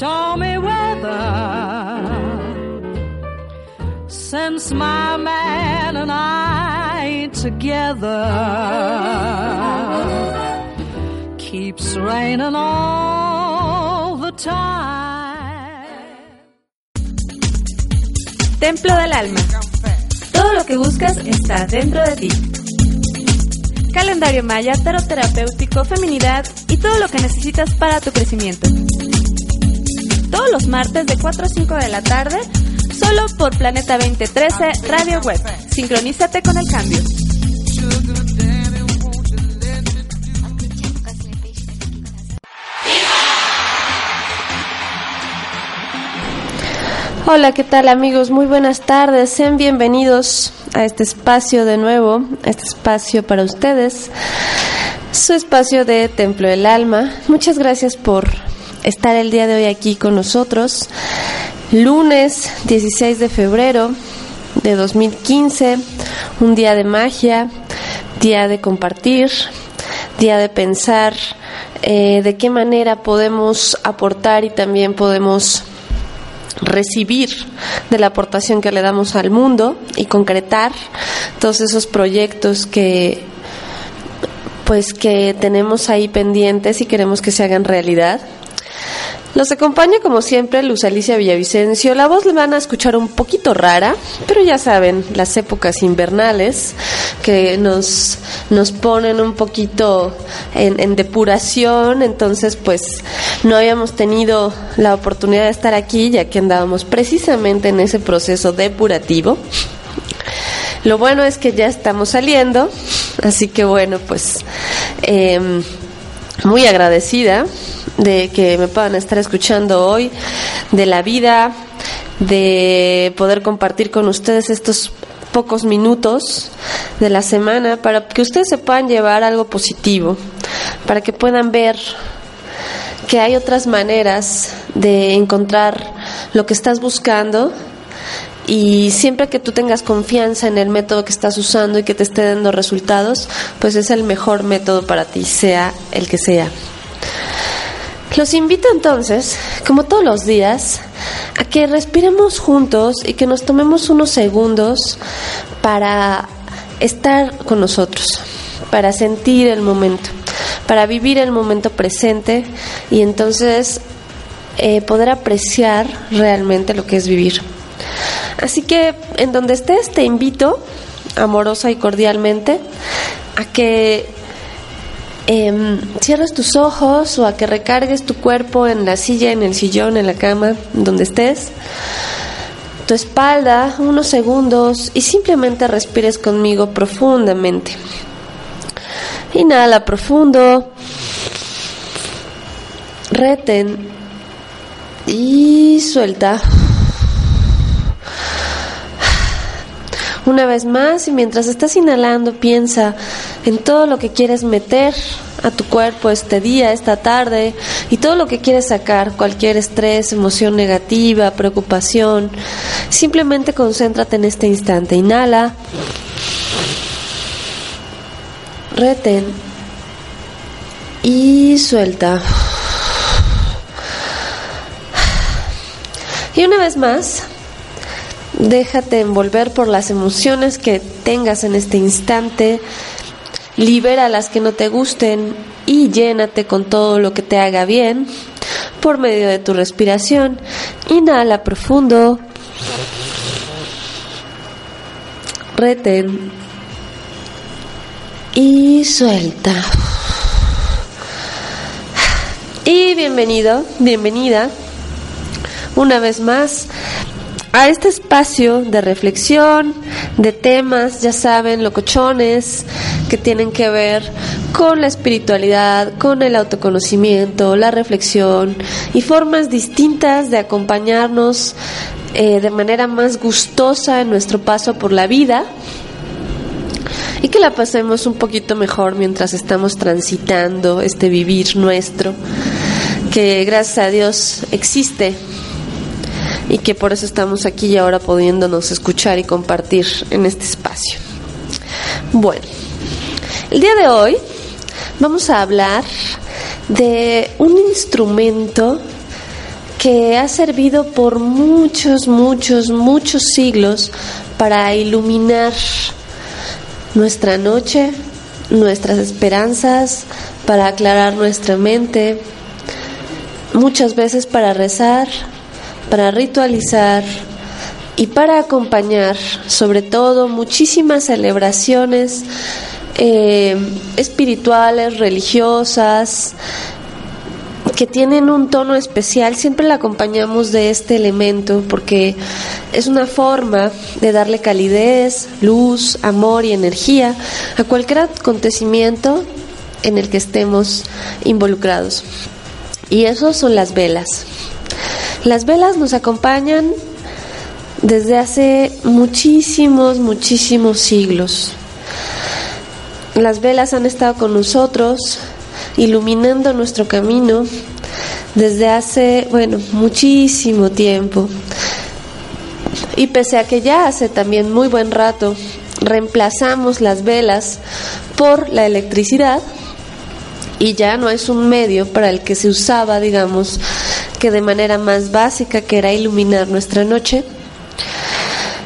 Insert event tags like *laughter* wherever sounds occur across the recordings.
stormy weather since my man and I together. Keeps raining all the time. Templo del Alma. Todo lo que buscas está dentro de ti. Calendario maya, tarot terapéutico, feminidad y todo lo que necesitas para tu crecimiento. Los martes de 4 a 5 de la tarde, solo por Planeta 2013 Radio Web. Sincronízate con el cambio. Hola, ¿qué tal amigos? Muy buenas tardes. Sean bienvenidos a este espacio de nuevo, este espacio para ustedes, su espacio de Templo del Alma. Muchas gracias por estar el día de hoy aquí con nosotros. Lunes 16 de febrero de 2015, un día de magia, día de compartir, día de pensar eh, de qué manera podemos aportar y también podemos recibir de la aportación que le damos al mundo y concretar todos esos proyectos que pues que tenemos ahí pendientes y queremos que se hagan realidad. Los acompaña como siempre Luz Alicia Villavicencio. La voz le van a escuchar un poquito rara, pero ya saben, las épocas invernales que nos, nos ponen un poquito en, depuración, entonces pues no habíamos tenido la oportunidad de estar aquí ya que andábamos precisamente en ese proceso depurativo. Lo bueno es que ya estamos saliendo, así que bueno, pues eh, muy agradecida de que me puedan estar escuchando hoy, de la vida, de poder compartir con ustedes estos pocos minutos de la semana para que ustedes se puedan llevar algo positivo, para que puedan ver que hay otras maneras de encontrar lo que estás buscando y siempre que tú tengas confianza en el método que estás usando y que te esté dando resultados, pues es el mejor método para ti, sea el que sea. Los invito entonces, como todos los días, a que respiremos juntos y que nos tomemos unos segundos para estar con nosotros, para sentir el momento, para vivir el momento presente y entonces eh, poder apreciar realmente lo que es vivir. Así que en donde estés te invito, amorosa y cordialmente, a que eh, cierres tus ojos o a que recargues tu cuerpo en la silla, en el sillón, en la cama, donde estés, tu espalda, unos segundos y simplemente respires conmigo profundamente. Inhala profundo, reten y suelta. Una vez más, y mientras estás inhalando, piensa en todo lo que quieres meter a tu cuerpo este día, esta tarde, y todo lo que quieres sacar, cualquier estrés, emoción negativa, preocupación. Simplemente concéntrate en este instante. Inhala. Reten. Y suelta. Y una vez más, Déjate envolver por las emociones que tengas en este instante. Libera las que no te gusten y llénate con todo lo que te haga bien por medio de tu respiración. Inhala profundo. Reten. Y suelta. Y bienvenido, bienvenida una vez más a este espacio de reflexión, de temas, ya saben, locochones, que tienen que ver con la espiritualidad, con el autoconocimiento, la reflexión y formas distintas de acompañarnos eh, de manera más gustosa en nuestro paso por la vida y que la pasemos un poquito mejor mientras estamos transitando este vivir nuestro, que gracias a Dios existe y que por eso estamos aquí y ahora pudiéndonos escuchar y compartir en este espacio. Bueno, el día de hoy vamos a hablar de un instrumento que ha servido por muchos, muchos, muchos siglos para iluminar nuestra noche, nuestras esperanzas, para aclarar nuestra mente, muchas veces para rezar, para ritualizar y para acompañar, sobre todo, muchísimas celebraciones eh, espirituales, religiosas, que tienen un tono especial, siempre la acompañamos de este elemento porque es una forma de darle calidez, luz, amor y energía a cualquier acontecimiento en el que estemos involucrados. Y eso son las velas. Las velas nos acompañan desde hace muchísimos, muchísimos siglos. Las velas han estado con nosotros iluminando nuestro camino desde hace, bueno, muchísimo tiempo. Y pese a que ya hace también muy buen rato reemplazamos las velas por la electricidad y ya no es un medio para el que se usaba, digamos, que de manera más básica, que era iluminar nuestra noche,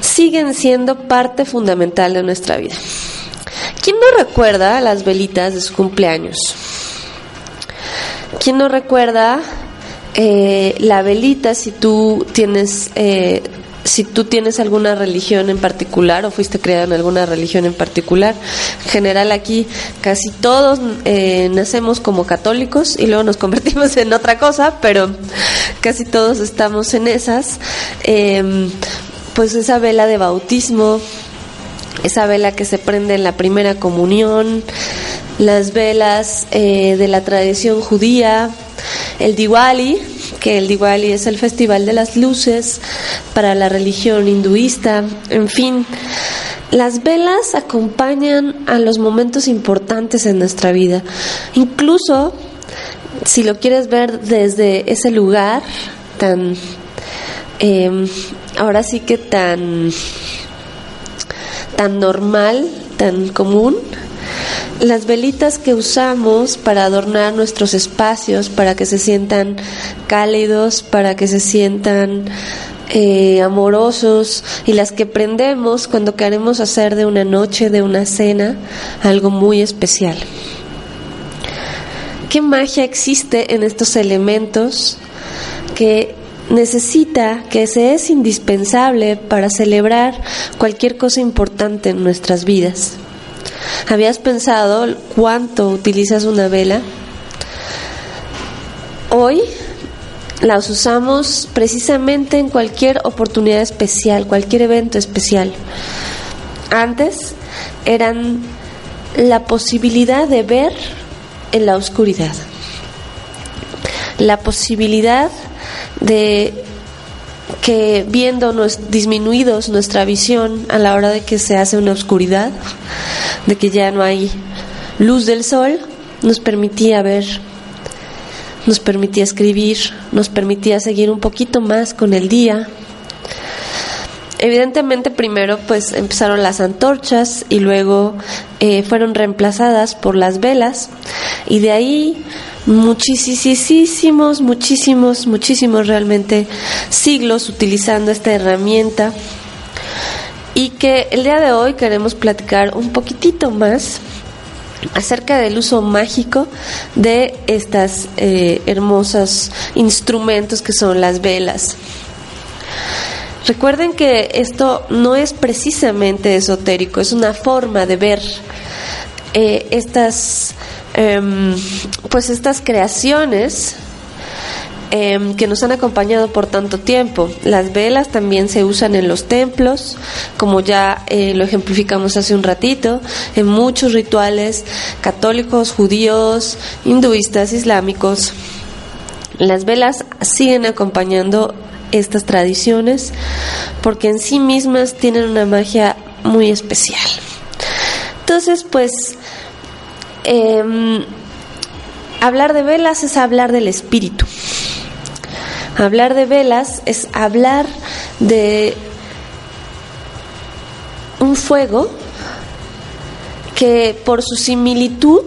siguen siendo parte fundamental de nuestra vida. ¿Quién no recuerda las velitas de su cumpleaños? ¿Quién no recuerda eh, la velita si tú tienes eh, si tú tienes alguna religión en particular o fuiste criado en alguna religión en particular. En general aquí casi todos eh, nacemos como católicos y luego nos *laughs* convertimos en otra cosa, pero casi todos estamos en esas. Em, pues esa vela de bautismo, esa vela que se prende en la primera comunión, las velas eh, de la tradición judía, el Diwali, que el Diwali es el festival de las luces para la religión hinduista, en fin. Las velas acompañan a los momentos importantes en nuestra vida. Incluso, si lo quieres ver desde ese lugar tan, em, ahora sí que tan, tan normal, tan común, las velitas que usamos para adornar nuestros espacios, para que se sientan cálidos, para que se sientan eh, amorosos y las que prendemos cuando queremos hacer de una noche, de una cena, algo muy especial. ¿Qué magia existe en estos elementos que necesita, que se es indispensable para celebrar cualquier cosa importante en nuestras vidas? ¿Habías pensado cuánto utilizas una vela? Hoy las usamos precisamente en cualquier oportunidad especial, cualquier evento especial. Antes eran la posibilidad de ver en la oscuridad, la posibilidad de que viéndonos disminuidos nuestra visión a la hora de que se hace una oscuridad, de que ya no hay luz del sol, nos permitía ver, nos permitía escribir, nos permitía seguir un poquito más con el día. Evidentemente primero pues empezaron las antorchas y luego eh, fueron reemplazadas por las velas y de ahí muchísimos, muchísimos, muchísimos realmente siglos utilizando esta herramienta y que el día de hoy queremos platicar un poquitito más acerca del uso mágico de estas eh, hermosos instrumentos que son las velas. Recuerden que esto no es precisamente esotérico, es una forma de ver eh, estas Em, pues estas creaciones em, que nos han acompañado por tanto tiempo. Las velas también se usan en los templos, como ya eh, lo ejemplificamos hace un ratito, en muchos rituales católicos, judíos, hinduistas, islámicos. Las velas siguen acompañando estas tradiciones porque en sí mismas tienen una magia muy especial. Entonces, pues Em, hablar de velas es hablar del espíritu. Hablar de velas es hablar de un fuego que por su similitud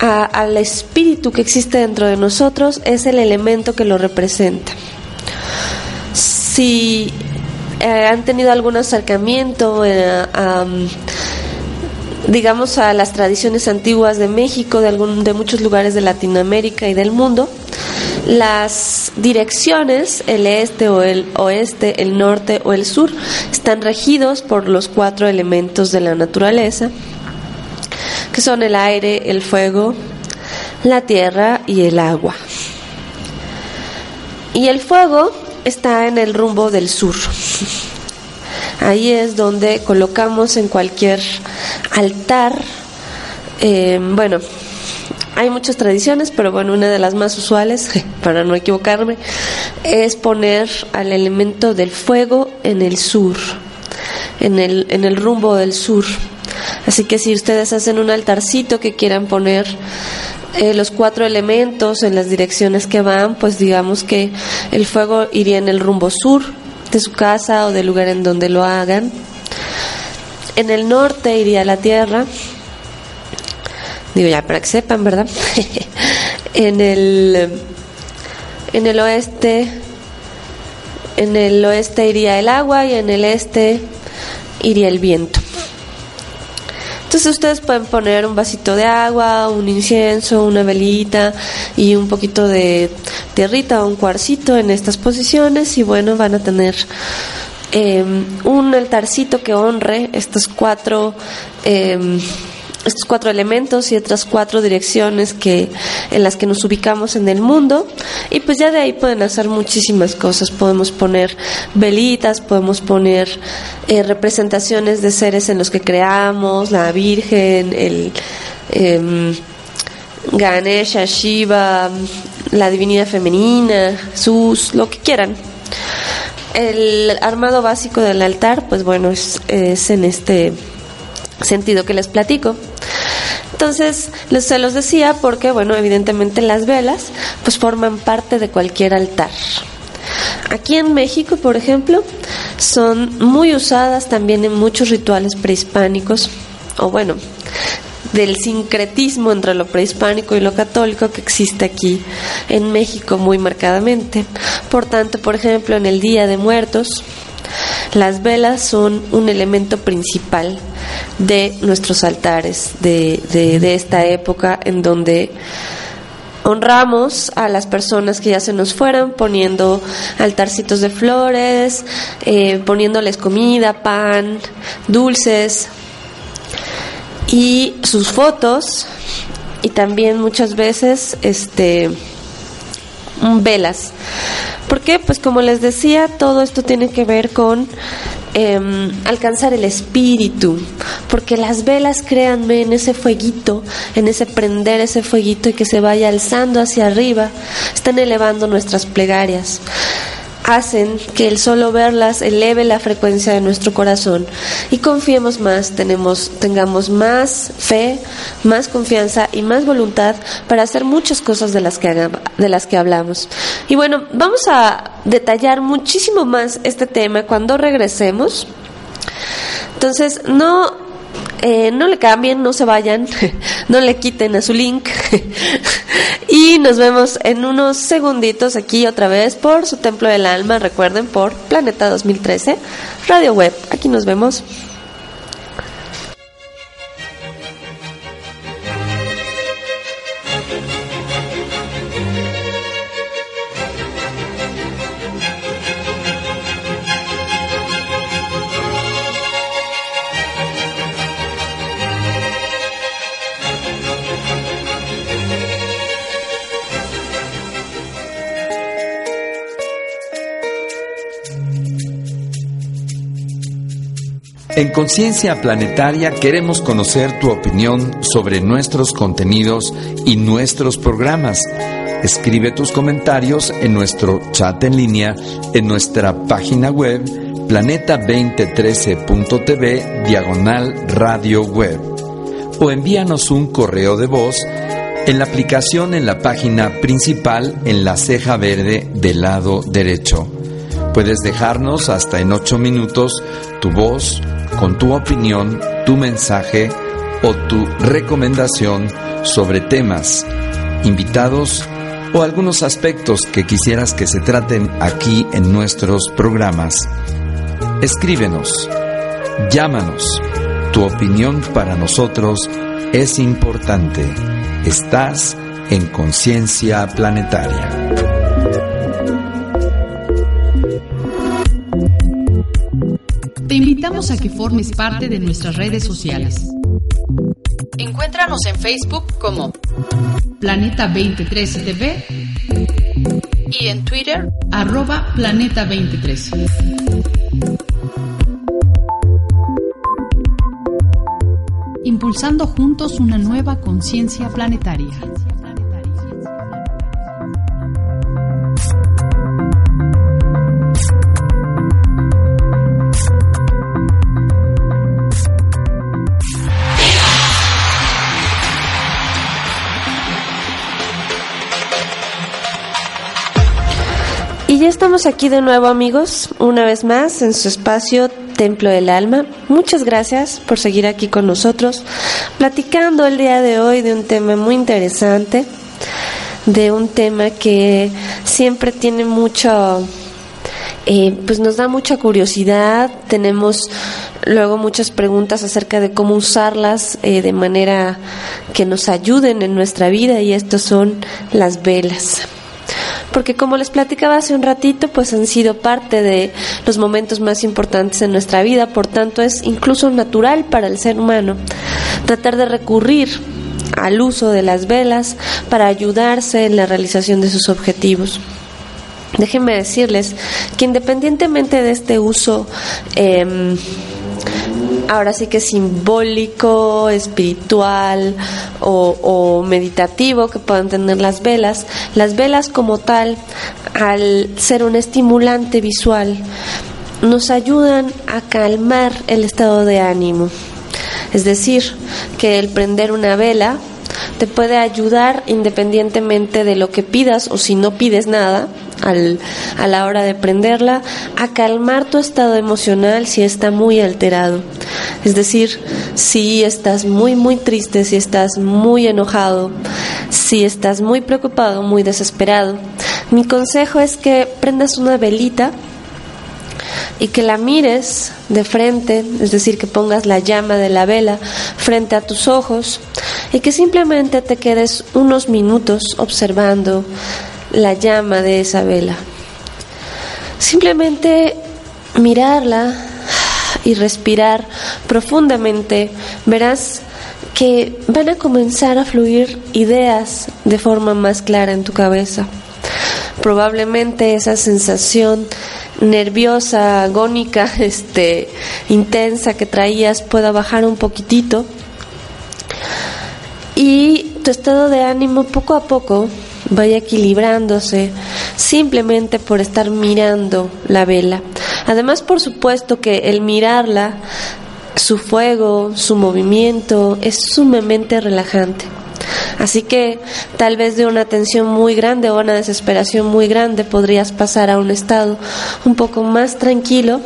al espíritu que existe dentro de nosotros es el elemento que lo representa. Si eh, han tenido algún acercamiento eh, a, digamos a las tradiciones antiguas de México, de algún de muchos lugares de Latinoamérica y del mundo, las direcciones, el este o el oeste, el norte o el sur, están regidos por los cuatro elementos de la naturaleza que son el aire, el fuego, la tierra y el agua. Y el fuego está en el rumbo del sur. Ahí es donde colocamos en cualquier altar, eh, bueno, hay muchas tradiciones, pero bueno, una de las más usuales, *laughs* para no equivocarme, es poner al elemento del fuego en el sur, en el, en el rumbo del sur. Así que si ustedes hacen un altarcito que quieran poner eh, los cuatro elementos en las direcciones que van, pues digamos que el fuego iría en el rumbo sur de su casa o del lugar en donde lo hagan. En el norte iría la tierra. Digo ya para que sepan, ¿verdad? *laughs* en el en el oeste en el oeste iría el agua y en el este iría el viento. Entonces ustedes pueden poner un vasito de agua, un incienso, una velita y un poquito de tierrita o un cuarcito en estas posiciones y bueno, van a tener em, un altarcito que honre estos cuatro eh, estos cuatro elementos y otras cuatro direcciones que en las que nos ubicamos en el mundo. Y pues ya de ahí pueden hacer muchísimas cosas. Podemos poner velitas podemos poner eh, representaciones de seres en los que creamos la Virgen el eh, Ganesha Shiva la divinidad femenina Jesús lo que quieran. El armado básico del altar pues bueno es, es en este sentido que les platico. Entonces, se los decía porque, bueno, evidentemente las velas pues forman parte de cualquier altar. Aquí en México, por ejemplo, son muy usadas también en muchos rituales prehispánicos, o bueno, del sincretismo entre lo prehispánico y lo católico que existe aquí en México muy marcadamente. Por tanto, por ejemplo, en el Día de Muertos, las velas son un elemento principal de nuestros altares de, de, esta época en donde honramos a las personas que ya se nos fueran poniendo altarcitos de flores, eh, poniéndoles comida, pan, dulces. Y sus fotos y también muchas veces este velas. porque Pues como les decía, todo esto tiene que ver con em, alcanzar el espíritu, porque las velas, créanme, en ese fueguito, en ese prender ese fueguito y que se vaya alzando hacia arriba, están elevando nuestras plegarias hacen que el solo verlas eleve la frecuencia de nuestro corazón y confiemos más, tenemos, tengamos más fe, más confianza y más voluntad para hacer muchas cosas de las que, de las que hablamos. Y bueno, vamos a detallar muchísimo más este tema cuando regresemos. Entonces, no eh, no le cambien, no se vayan, *laughs* no le quiten a su link. *laughs* y nos vemos en unos segunditos aquí otra vez por su Templo del Alma, recuerden, por Planeta 2013, Radio Web. Aquí nos vemos. Conciencia Planetaria queremos conocer tu opinión sobre nuestros contenidos y nuestros programas. Escribe tus comentarios en nuestro chat en línea en nuestra página web planeta2013.tv diagonal radio web o envíanos un correo de voz en la aplicación en la página principal en la ceja verde del lado derecho. Puedes dejarnos hasta en ocho minutos tu voz con tu opinión, tu mensaje o tu recomendación sobre temas, invitados o algunos aspectos que quisieras que se traten aquí en nuestros programas. Escríbenos, llámanos. Tu opinión para nosotros es importante. Estás en Conciencia Planetaria. Te invitamos a que formes parte de nuestras redes sociales. Encuéntranos en Facebook como Planeta 2013 TV y en Twitter arroba Planeta 2013. Impulsando juntos una nueva conciencia planetaria. Estamos aquí de nuevo amigos, una vez más en su espacio Templo del Alma. Muchas gracias por seguir aquí con nosotros, platicando el día de hoy de un tema muy interesante, de un tema que siempre tiene mucho, eh, pues nos da mucha curiosidad, tenemos luego muchas preguntas acerca de cómo usarlas eh, de manera que nos ayuden en nuestra vida y estos son las velas porque como les platicaba hace un ratito, pues han sido parte de los momentos más importantes en nuestra vida, por tanto es incluso natural para el ser humano tratar de recurrir al uso de las velas para ayudarse en la realización de sus objetivos. Déjenme decirles que independientemente de este uso eh, ahora sí que simbólico, espiritual o, o, meditativo que puedan tener las velas. Las velas como tal, al ser un estimulante visual, nos ayudan a calmar el estado de ánimo. Es decir, que el prender una vela te puede ayudar independientemente de lo que pidas o si no pides nada a la hora de prenderla, a calmar tu estado emocional si está muy alterado. Es decir, si estás muy, muy triste, si estás muy enojado, si estás muy preocupado, muy desesperado, mi consejo es que prendas una velita y que la mires de frente, es decir, que pongas la llama de la vela frente a tus ojos y que simplemente te quedes unos minutos observando la llama de esa vela. Simplemente mirarla y respirar profundamente, verás que van a comenzar a fluir ideas de forma más clara en tu cabeza. Probablemente esa sensación nerviosa, agónica, *laughs* este, intensa que traías pueda bajar un poquitito y tu estado de ánimo poco a poco vaya equilibrándose simplemente por estar mirando la vela. Además, por supuesto que el mirarla, su fuego, su movimiento es sumamente relajante. Así que tal vez de una tensión muy grande o una desesperación muy grande podrías pasar a un estado un poco más tranquilo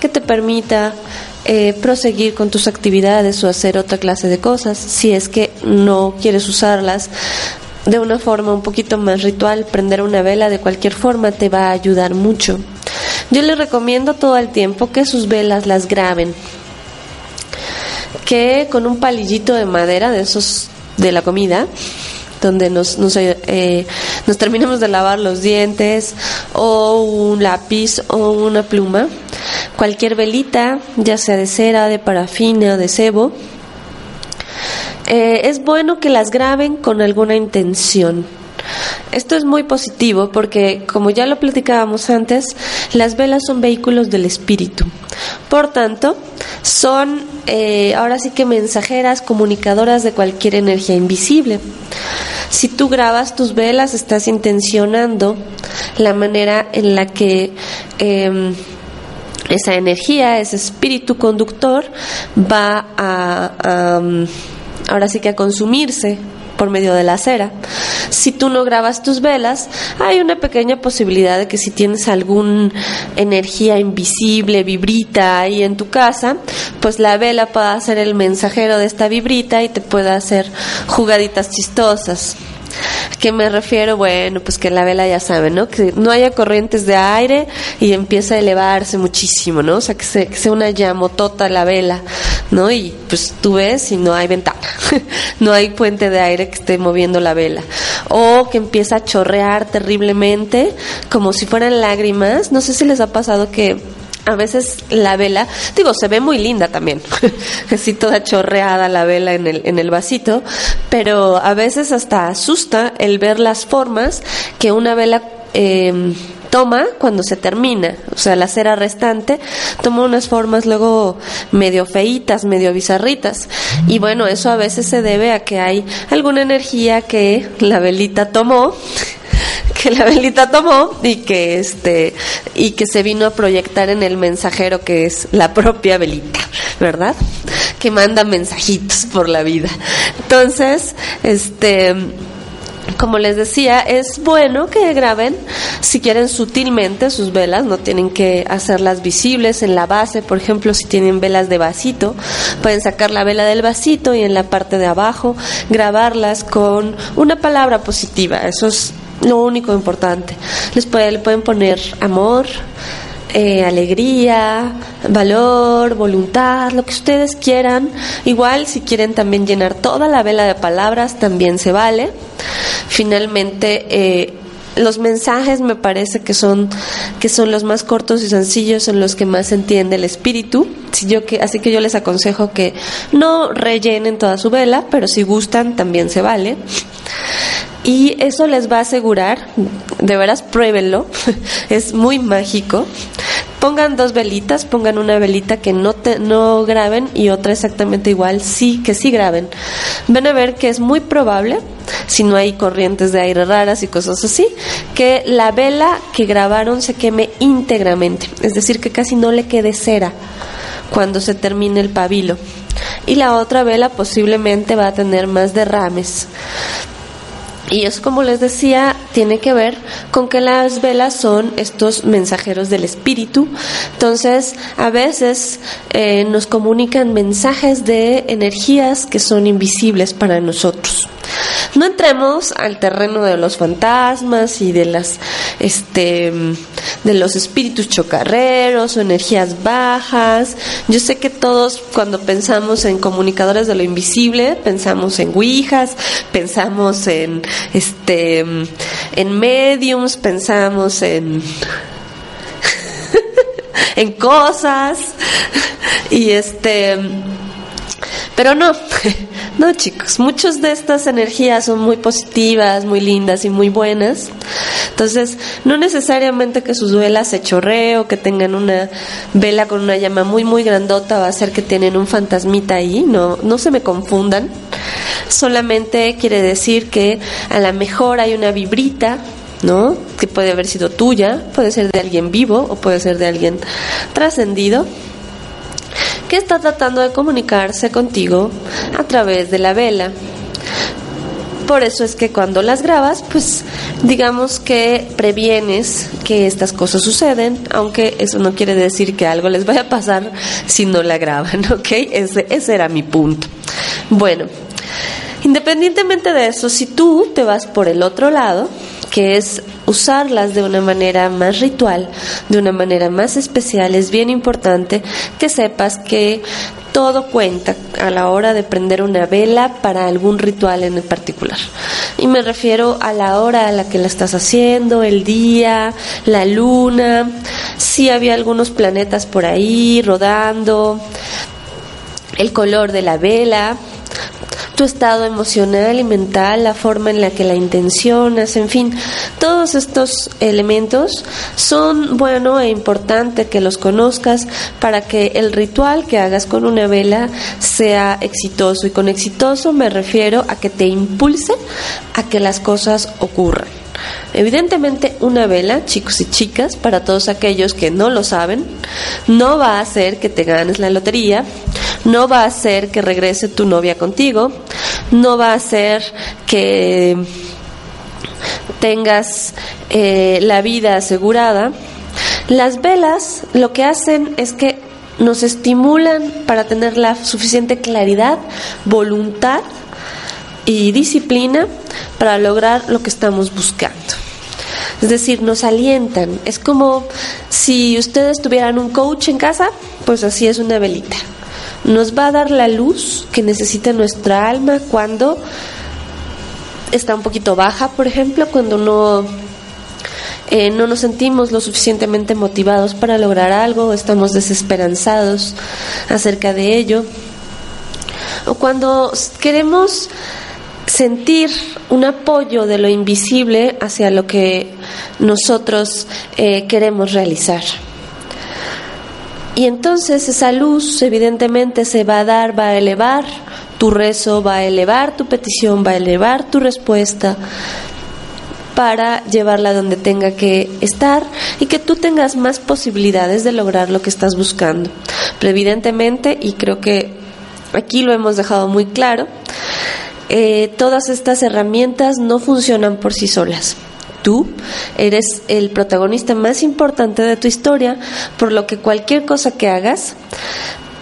que te permita eh, proseguir con tus actividades o hacer otra clase de cosas si es que no quieres usarlas de una forma un poquito más ritual, prender una vela de cualquier forma te va a ayudar mucho. Yo les recomiendo todo el tiempo que sus velas las graben, que con un palillito de madera de esos de la comida, donde nos, nos, eh, nos terminamos de lavar los dientes, o un lápiz o una pluma, cualquier velita, ya sea de cera, de parafina de cebo, eh, es bueno que las graben con alguna intención. Esto es muy positivo porque, como ya lo platicábamos antes, las velas son vehículos del espíritu. Por tanto, son eh, ahora sí que mensajeras, comunicadoras de cualquier energía invisible. Si tú grabas tus velas, estás intencionando la manera en la que eh, esa energía, ese espíritu conductor, va a, a ahora sí que a consumirse por medio de la cera. Si tú no grabas tus velas, hay una pequeña posibilidad de que si tienes alguna energía invisible, vibrita ahí en tu casa, pues la vela pueda ser el mensajero de esta vibrita y te pueda hacer jugaditas chistosas qué me refiero? Bueno, pues que la vela ya saben, ¿no? Que no haya corrientes de aire y empieza a elevarse muchísimo, ¿no? O sea, que, sea una llamotota la vela, ¿no? Y pues tú ves y no hay ventana, *laughs* no hay puente de aire que esté moviendo la vela. O que empieza a chorrear terriblemente, como si fueran lágrimas. No sé si les ha pasado que a veces la vela, digo, se ve muy linda también, *laughs* así toda chorreada la vela en el, en el vasito, pero a veces hasta asusta el ver las formas que una vela em, toma cuando se termina, o sea, la cera restante toma unas formas luego medio feitas, medio bizarritas. Y bueno, eso a veces se debe a que hay alguna energía que la velita tomó que la velita tomó y que este y que se vino a proyectar en el mensajero que es la propia velita, ¿verdad? Que manda mensajitos por la vida. Entonces, este como les decía, es bueno que graben, si quieren sutilmente sus velas, no tienen que hacerlas visibles en la base, por ejemplo, si tienen velas de vasito, pueden sacar la vela del vasito y en la parte de abajo grabarlas con una palabra positiva, eso es lo único importante. Les puede, le pueden poner amor, eh, alegría, valor, voluntad, lo que ustedes quieran. Igual si quieren también llenar toda la vela de palabras, también se vale. Finalmente, eh, los mensajes me parece que son que son los más cortos y sencillos, son los que más entiende el espíritu. Que, así que yo les aconsejo que no rellenen toda su vela, pero si gustan también se vale y eso les va a asegurar, de veras pruébenlo, *laughs* es muy mágico. Pongan dos velitas, pongan una velita que no te, no graben y otra exactamente igual, sí que sí graben. Van a ver que es muy probable, si no hay corrientes de aire raras y cosas así, que la vela que grabaron se queme íntegramente, es decir, que casi no le quede cera cuando se termine el pabilo. Y la otra vela posiblemente va a tener más derrames. Y eso, como les decía, tiene que ver con que las velas son estos mensajeros del espíritu. Entonces, a veces eh, nos comunican mensajes de energías que son invisibles para nosotros. No entremos al terreno de los fantasmas y de las este de los espíritus chocarreros o energías bajas. Yo sé que todos cuando pensamos en comunicadores de lo invisible, pensamos en ouijas, pensamos en este en mediums, pensamos en *laughs* en cosas y este pero no, *laughs* no chicos, muchas de estas energías son muy positivas, muy lindas y muy buenas. Entonces, no necesariamente que sus velas se chorree o que tengan una vela con una llama muy muy grandota va a ser que tienen un fantasmita ahí, no, no se me confundan. Solamente quiere decir que a lo mejor hay una vibrita ¿no? Que puede haber sido tuya, puede ser de alguien vivo o puede ser de alguien trascendido que está tratando de comunicarse contigo a través de la vela. Por eso es que cuando las grabas, pues digamos que previenes que estas cosas suceden, aunque eso no quiere decir que algo les vaya a pasar si no la graban, *laughs* ¿ok? Ese, ese era mi punto. Bueno, independientemente de eso, si tú te vas por el otro lado, que es usarlas de una manera más ritual, de una manera más especial, es bien importante que sepas que todo cuenta a la hora de prender una vela para algún ritual en particular. Y me refiero a la hora a la que la estás haciendo, el día, la luna, si había algunos planetas por ahí rodando, el color de la vela, tu estado emocional y mental, la forma en la que la intencionas, en fin, todos estos elementos son bueno e importante que los conozcas para que el ritual que hagas con una vela sea exitoso y con exitoso me refiero a que te impulse a que las cosas ocurran. Evidentemente una vela, chicos y chicas, para todos aquellos que no lo saben, no va a hacer que te ganes la lotería, no va a hacer que regrese tu novia contigo, no va a hacer que tengas eh, la vida asegurada. Las velas lo que hacen es que nos estimulan para tener la suficiente claridad, voluntad y disciplina para lograr lo que estamos buscando. Es decir, nos alientan. Es como si ustedes tuvieran un coach en casa, pues así es una velita. Nos va a dar la luz que necesita nuestra alma cuando está un poquito baja, por ejemplo, cuando no, eh, no nos sentimos lo suficientemente motivados para lograr algo, estamos desesperanzados acerca de ello, o cuando queremos sentir un apoyo de lo invisible hacia lo que nosotros eh, queremos realizar. Y entonces esa luz evidentemente se va a dar, va a elevar tu rezo, va a elevar tu petición, va a elevar tu respuesta para llevarla donde tenga que estar y que tú tengas más posibilidades de lograr lo que estás buscando. Pero evidentemente, y creo que aquí lo hemos dejado muy claro, eh, todas estas herramientas no funcionan por sí solas. Tú eres el protagonista más importante de tu historia, por lo que cualquier cosa que hagas,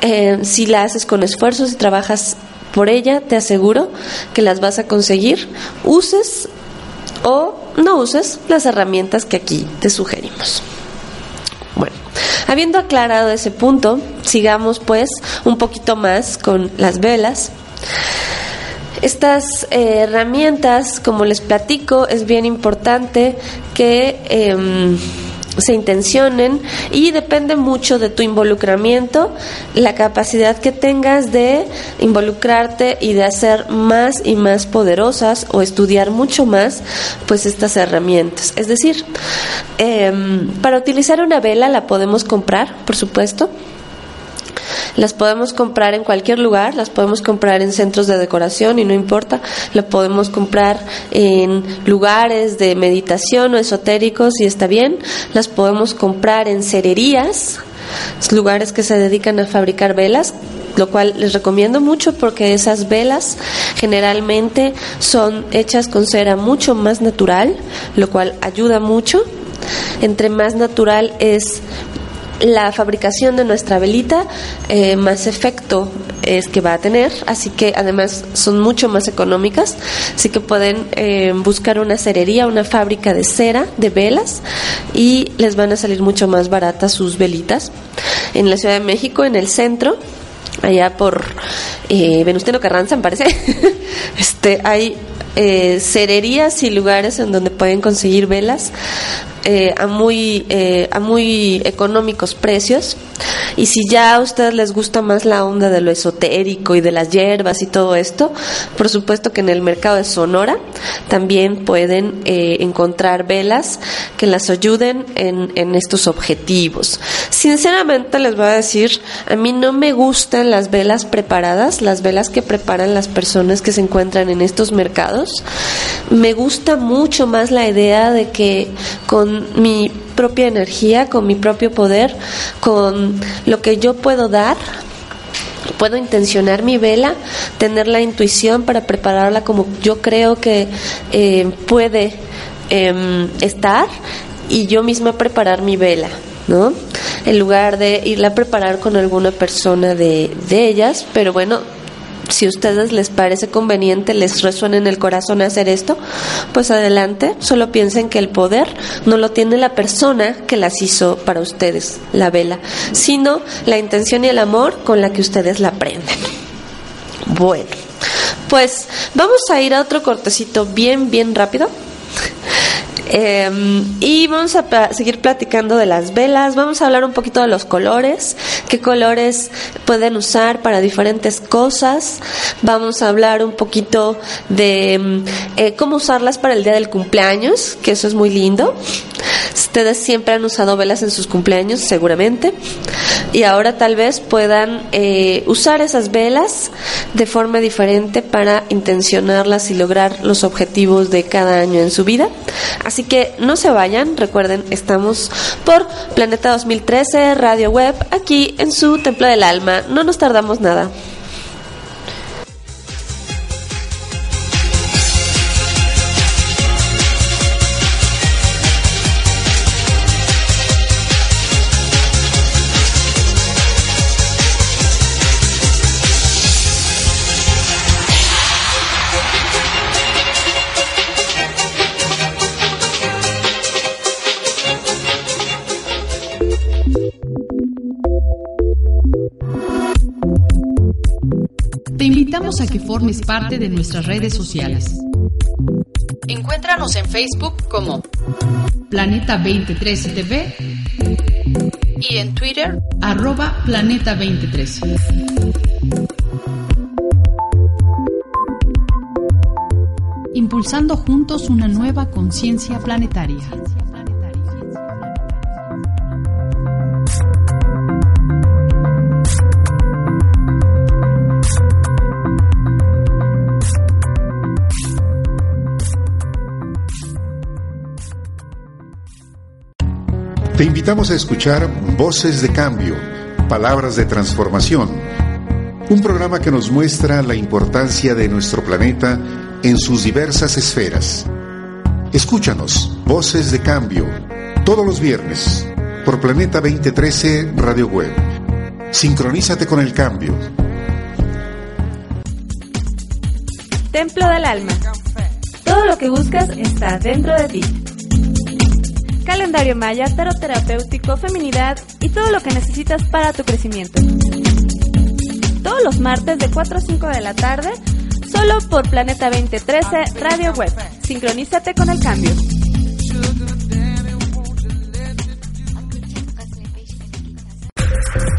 eh, si la haces con esfuerzo, si trabajas por ella, te aseguro que las vas a conseguir, uses o no uses las herramientas que aquí te sugerimos. Bueno, habiendo aclarado ese punto, sigamos pues un poquito más con las velas. Estas eh, herramientas, como les platico, es bien importante que em, se intencionen y depende mucho de tu involucramiento, la capacidad que tengas de involucrarte y de hacer más y más poderosas o estudiar mucho más pues estas herramientas. Es decir, em, para utilizar una vela la podemos comprar, por supuesto, las podemos comprar en cualquier lugar, las podemos comprar en centros de decoración y no importa, la podemos comprar en lugares de meditación o esotéricos y está bien, las podemos comprar en cererías, lugares que se dedican a fabricar velas, lo cual les recomiendo mucho porque esas velas generalmente son hechas con cera mucho más natural, lo cual ayuda mucho. Entre más natural es la fabricación de nuestra velita eh, más efecto es que va a tener, así que además son mucho más económicas, así que pueden eh, buscar una cerería, una fábrica de cera, de velas, y les van a salir mucho más baratas sus velitas. En la Ciudad de México, en el centro, allá por eh, Venustiano Carranza, me parece, *laughs* este, hay eh, cererías y lugares en donde pueden conseguir velas eh, a muy eh, a muy económicos precios. Y si ya a ustedes les gusta más la onda de lo esotérico y de las hierbas y todo esto por supuesto que en el mercado de Sonora también pueden encontrar velas que las ayuden en, en estos objetivos. Sinceramente les voy a decir a mí no me gustan las velas preparadas las velas que preparan las personas que se encuentran en estos mercados me gusta mucho más la idea de que con mi propia energía, con mi propio poder, con lo que yo puedo dar, puedo intencionar mi vela, tener la intuición para prepararla como yo creo que eh, puede em, estar y yo misma preparar mi vela. ¿no? En lugar de irla a preparar con alguna persona de, de ellas, pero bueno, si a ustedes les parece conveniente, les resuena en el corazón hacer esto, pues adelante, solo piensen que el poder no lo tiene la persona que las hizo para ustedes, la vela, sino la intención y el amor con la que ustedes la prenden. Bueno, pues vamos a ir a otro cortecito bien, bien rápido. Em, y vamos a seguir platicando de las velas, vamos a hablar un poquito de los colores, qué colores pueden usar para diferentes cosas, vamos a hablar un poquito de em, eh, cómo usarlas para el día del cumpleaños, que eso es muy lindo. Ustedes siempre han usado velas en sus cumpleaños, seguramente, y ahora tal vez puedan eh, usar esas velas de forma diferente para intencionarlas y lograr los objetivos de cada año en su vida. Así que no se vayan, recuerden, estamos por Planeta 2013, Radio Web, aquí en su Templo del Alma. No nos tardamos nada. A que formes parte de nuestras redes sociales. Encuéntranos en Facebook como Planeta 2013 TV y en Twitter arroba Planeta 2013. Impulsando juntos una nueva conciencia planetaria. Invitamos a escuchar Voces de Cambio, Palabras de Transformación, un programa que nos muestra la importancia de nuestro planeta en sus diversas esferas. Escúchanos, Voces de Cambio, todos los viernes, por Planeta 2013 Radio Web. Sincronízate con el cambio. Templo del Alma. Todo lo que buscas está dentro de ti. Calendario maya, tarot terapéutico, feminidad y todo lo que necesitas para tu crecimiento. Todos los martes de 4 a 5 de la tarde, solo por Planeta 2013 Radio Web. Sincronízate con el cambio.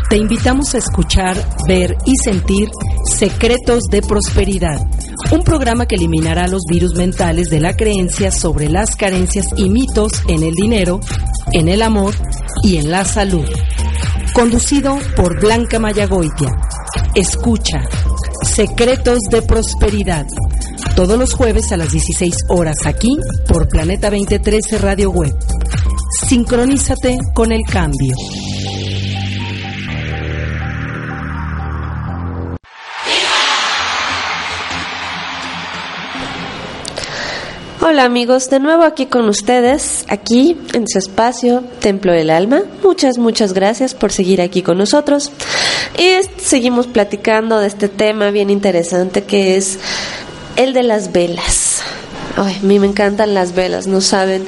Te invitamos a escuchar, ver y sentir Secretos de Prosperidad, un programa que eliminará los virus mentales de la creencia sobre las carencias y mitos en el dinero, en el amor y en la salud. Conducido por Blanca Mayagoitia. Escucha Secretos de Prosperidad. Todos los jueves a las 16 horas aquí por Planeta 2013 Radio Web. Sincronízate con el cambio. Hola amigos, de nuevo aquí con ustedes, aquí en su espacio Templo del Alma. Muchas, muchas gracias por seguir aquí con nosotros. Y seguimos platicando de este tema bien interesante que es el de las velas. A mí me encantan las velas, no saben.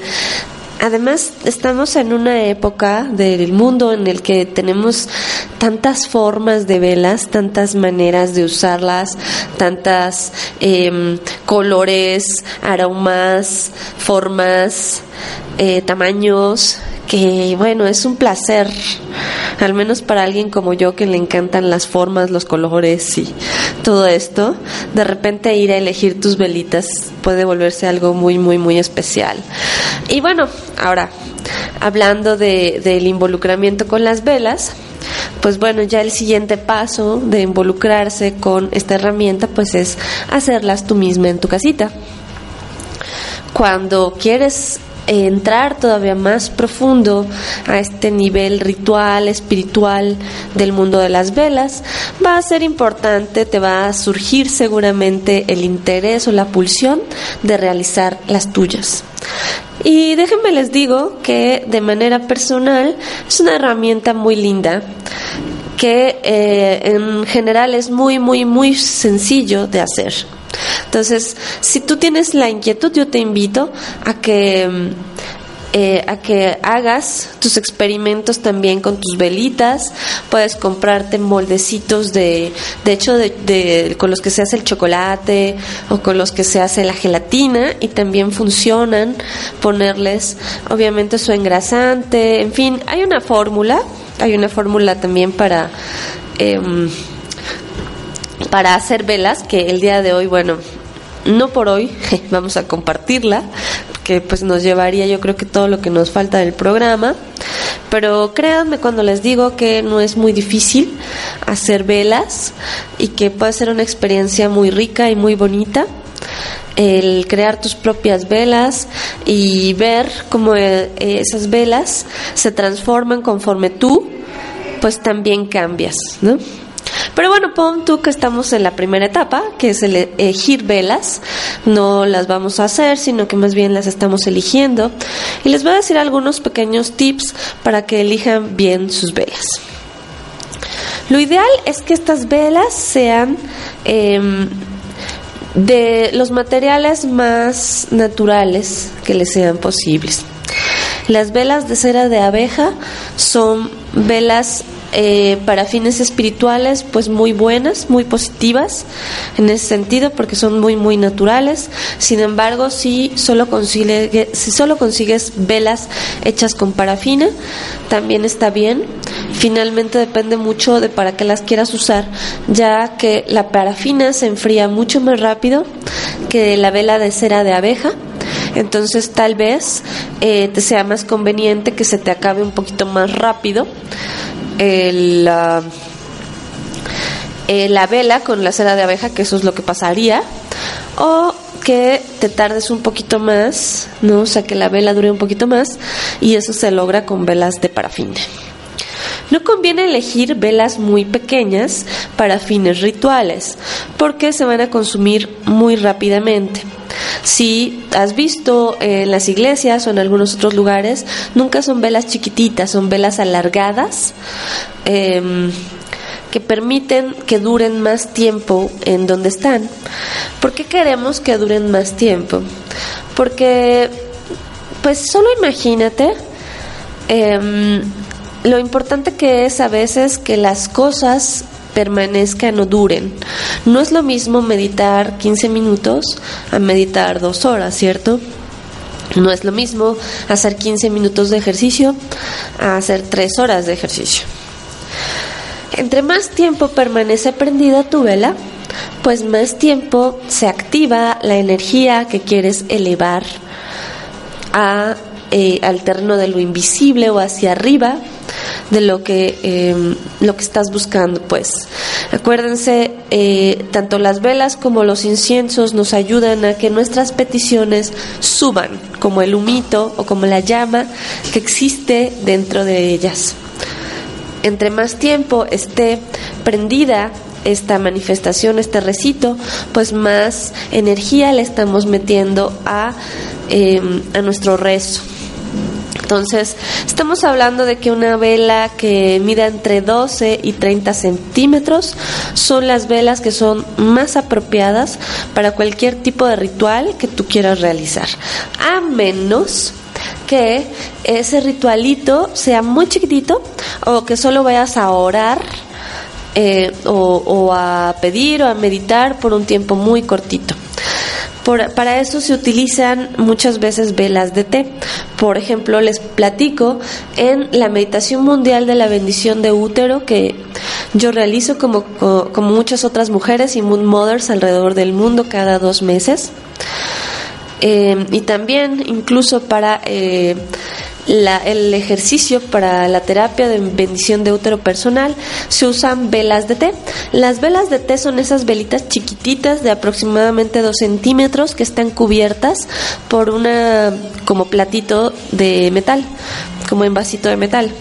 Además, estamos en una época del mundo en el que tenemos tantas formas de velas, tantas maneras de usarlas, tantas eh, colores, aromas, formas, eh, tamaños, que bueno, es un placer, al menos para alguien como yo que le encantan las formas, los colores y todo esto, de repente ir a elegir tus velitas puede volverse algo muy, muy, muy especial. Y bueno, ahora, hablando de, del involucramiento con las velas, pues bueno, ya el siguiente paso de involucrarse con esta herramienta pues es hacerlas tú misma en tu casita. Cuando quieres entrar todavía más profundo a este nivel ritual, espiritual del mundo de las velas, va a ser importante, te va a surgir seguramente el interés o la pulsión de realizar las tuyas. Y déjenme les digo que de manera personal es una herramienta muy linda que eh, en general es muy, muy, muy sencillo de hacer. Entonces, si tú tienes la inquietud, yo te invito a que eh, a que hagas tus experimentos también con tus velitas. Puedes comprarte moldecitos de, de hecho, de, con los que se hace el chocolate o con los que se hace la gelatina y también funcionan. Ponerles, obviamente, su engrasante. En fin, hay una fórmula. Hay una fórmula también para. Em, para hacer velas que el día de hoy, bueno, no por hoy, *laughs* vamos a compartirla, que pues nos llevaría yo creo que todo lo que nos falta del programa. Pero créanme cuando les digo que no es muy difícil hacer velas y que puede ser una experiencia muy rica y muy bonita el crear tus propias velas y ver cómo eh, esas velas se transforman conforme tú pues también cambias, ¿no? Pero bueno, pon tú que estamos en la primera etapa, que es el elegir velas. No las vamos a hacer, sino que más bien las estamos eligiendo. Y les voy a decir algunos pequeños tips para que elijan bien sus velas. Lo ideal es que estas velas sean em, de los materiales más naturales que les sean posibles. Las velas de cera de abeja son velas eh, para fines espirituales, pues muy buenas, muy positivas en ese sentido, porque son muy, muy naturales. Sin embargo, si solo, consigue, si solo consigues velas hechas con parafina, también está bien. Finalmente depende mucho de para qué las quieras usar, ya que la parafina se enfría mucho más rápido que la vela de cera de abeja. Entonces tal vez eh, te sea más conveniente que se te acabe un poquito más rápido el, eh, la vela con la cera de abeja, que eso es lo que pasaría, o que te tardes un poquito más, ¿no? O sea, que la vela dure un poquito más y eso se logra con velas de parafina. No conviene elegir velas muy pequeñas para fines rituales, porque se van a consumir muy rápidamente. Si has visto en las iglesias o en algunos otros lugares, nunca son velas chiquititas, son velas alargadas. Em, que permiten que duren más tiempo en donde están. ¿Por qué queremos que duren más tiempo? Porque, pues solo imagínate em, lo importante que es a veces que las cosas permanezcan o duren. No es lo mismo meditar 15 minutos a meditar dos horas, ¿cierto? No es lo mismo hacer 15 minutos de ejercicio a hacer 3 horas de ejercicio. Entre más tiempo permanece prendida tu vela, pues más tiempo se activa la energía que quieres elevar a, eh, al terreno de lo invisible o hacia arriba de lo que, em, lo que estás buscando, pues. Acuérdense, eh, tanto las velas como los inciensos nos ayudan a que nuestras peticiones suban, como el humito o como la llama que existe dentro de ellas. Entre más tiempo esté prendida esta manifestación, este recito, pues más energía le estamos metiendo a, em, a nuestro rezo. Entonces, estamos hablando de que una vela que mida entre 12 y 30 centímetros son las velas que son más apropiadas para cualquier tipo de ritual que tú quieras realizar. A menos que ese ritualito sea muy chiquitito o que solo vayas a orar eh, o a pedir o a meditar por un tiempo muy cortito para eso se utilizan muchas veces velas de té. Por ejemplo, les platico en la meditación mundial de la bendición de útero que yo realizo como, como muchas otras mujeres y moon mothers alrededor del mundo cada dos meses. Eh, y también incluso para eh, el ejercicio para la terapia de bendición de útero personal se usan velas de té. Las velas de té son esas velitas chiquititas de aproximadamente 2 centímetros que están cubiertas por una como platito de metal, como envasito de metal.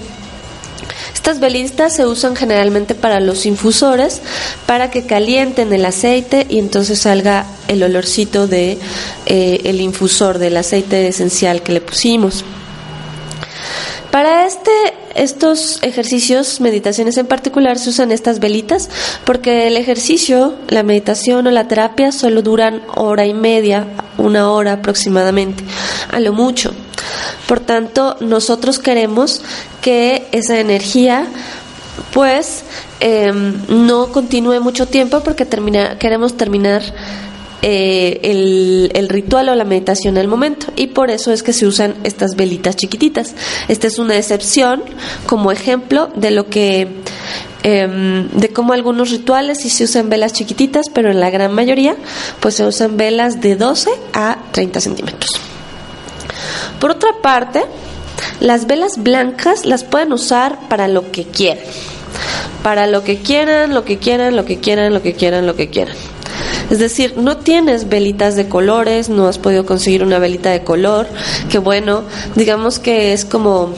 Estas velitas se usan generalmente para los infusores para que calienten el aceite y entonces salga el olorcito de eh, el infusor del aceite esencial que le pusimos. Para este, estos ejercicios, meditaciones en particular, se usan estas velitas porque el ejercicio, la meditación o la terapia solo duran hora y media, una hora aproximadamente, a lo mucho. Por tanto, nosotros queremos que esa energía pues em, no continúe mucho tiempo porque queremos terminar eh, el, ritual o la meditación al momento y por eso es que se usan estas velitas chiquititas. Esta es una excepción como ejemplo de lo que em, de cómo algunos rituales sí se usan velas chiquititas, pero en la gran mayoría pues se usan velas de 12 a 30 centímetros. Por otra parte, las velas blancas las pueden usar para lo que quieran. Para lo que quieran, lo que quieran, lo que quieran, lo que quieran, lo que quieran. Es decir, no tienes velitas de colores, no has podido conseguir una velita de color, que bueno, digamos que es como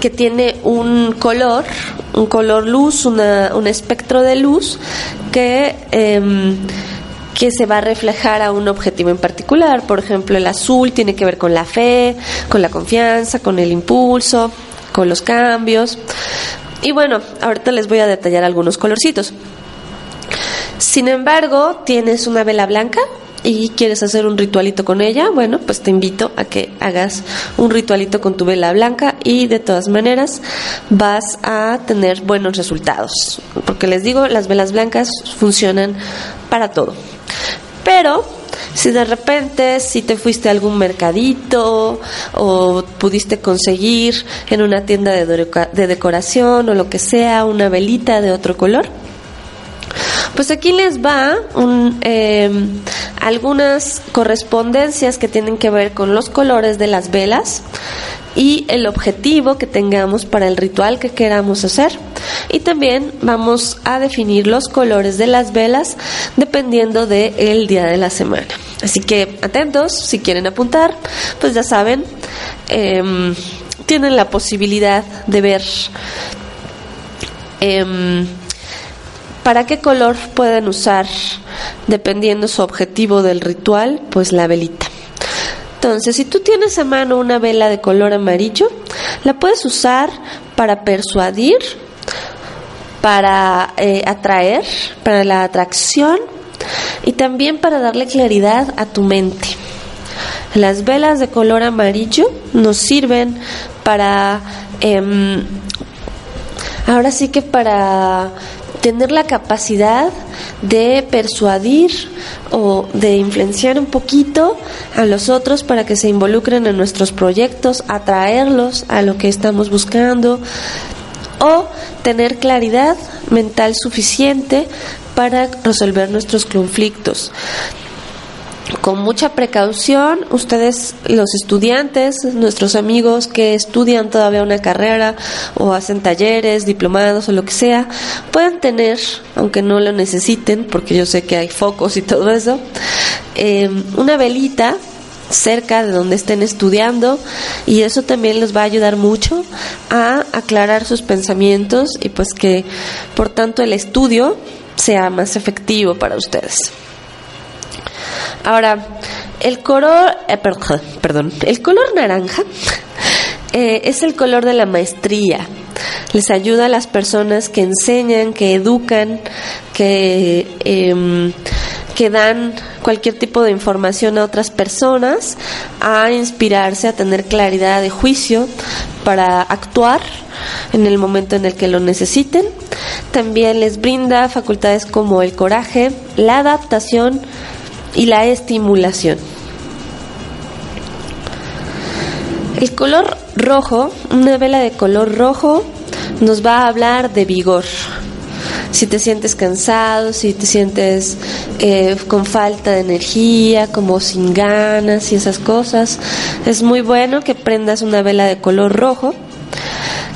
que tiene un color, un color luz, un espectro de luz que, em, que se va a reflejar a un objetivo en particular. Por ejemplo, el azul tiene que ver con la fe, con la confianza, con el impulso, con los cambios. Y bueno, ahorita les voy a detallar algunos colorcitos. Sin embargo, tienes una vela blanca, y quieres hacer un ritualito con ella, bueno, pues te invito a que hagas un ritualito con tu vela blanca y de todas maneras vas a tener buenos resultados. Porque les digo, las velas blancas funcionan para todo. Pero si de repente, si te fuiste a algún mercadito o pudiste conseguir en una tienda de, de decoración o lo que sea una velita de otro color, pues aquí les va em, algunas correspondencias que tienen que ver con los colores de las velas y el objetivo que tengamos para el ritual que queramos hacer. Y también vamos a definir los colores de las velas dependiendo del día de la semana. Así que atentos, si quieren apuntar, pues ya saben, em, tienen la posibilidad de ver em, ¿Para qué color pueden usar, dependiendo su objetivo del ritual? Pues la velita. Entonces, si tú tienes a mano una vela de color amarillo, la puedes usar para persuadir, para eh, atraer, para la atracción y también para darle claridad a tu mente. Las velas de color amarillo nos sirven para, em, ahora sí que para tener la capacidad de persuadir o de influenciar un poquito a los otros para que se involucren en nuestros proyectos, atraerlos a lo que estamos buscando o tener claridad mental suficiente para resolver nuestros conflictos con mucha precaución, ustedes, los estudiantes, nuestros amigos que estudian todavía una carrera o hacen talleres, diplomados o lo que sea, pueden tener, aunque no lo necesiten, porque yo sé que hay focos y todo eso, em, una velita cerca de donde estén estudiando y eso también les va a ayudar mucho a aclarar sus pensamientos y pues que por tanto el estudio sea más efectivo para ustedes. Ahora, el color, eh, perdón, *laughs* el color naranja *laughs* eh, es el color de la maestría. Les ayuda a las personas que enseñan, que educan, que, em, que dan cualquier tipo de información a otras personas, a inspirarse, a tener claridad de juicio para actuar en el momento en el que lo necesiten. También les brinda facultades como el coraje, la adaptación, y la estimulación. El color rojo, una vela de color rojo, nos va a hablar de vigor. Si te sientes cansado, si te sientes eh, con falta de energía, como sin ganas y esas cosas, es muy bueno que prendas una vela de color rojo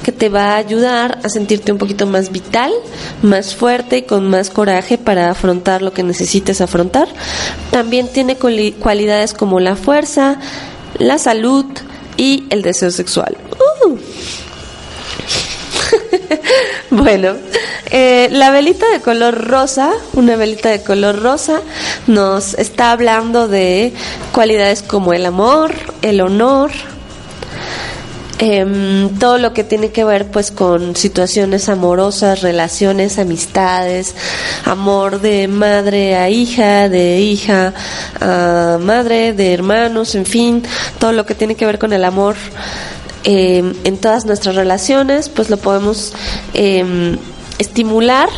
que te va a ayudar a sentirte un poquito más vital, más fuerte y con más coraje para afrontar lo que necesites afrontar. También tiene cualidades como la fuerza, la salud y el deseo sexual. Uh. *laughs* bueno, eh, la velita de color rosa, una velita de color rosa, nos está hablando de cualidades como el amor, el honor, Em, todo lo que tiene que ver pues con situaciones amorosas, relaciones, amistades, amor de madre a hija, de hija a madre, de hermanos, en fin, todo lo que tiene que ver con el amor em, en todas nuestras relaciones, pues lo podemos em, estimular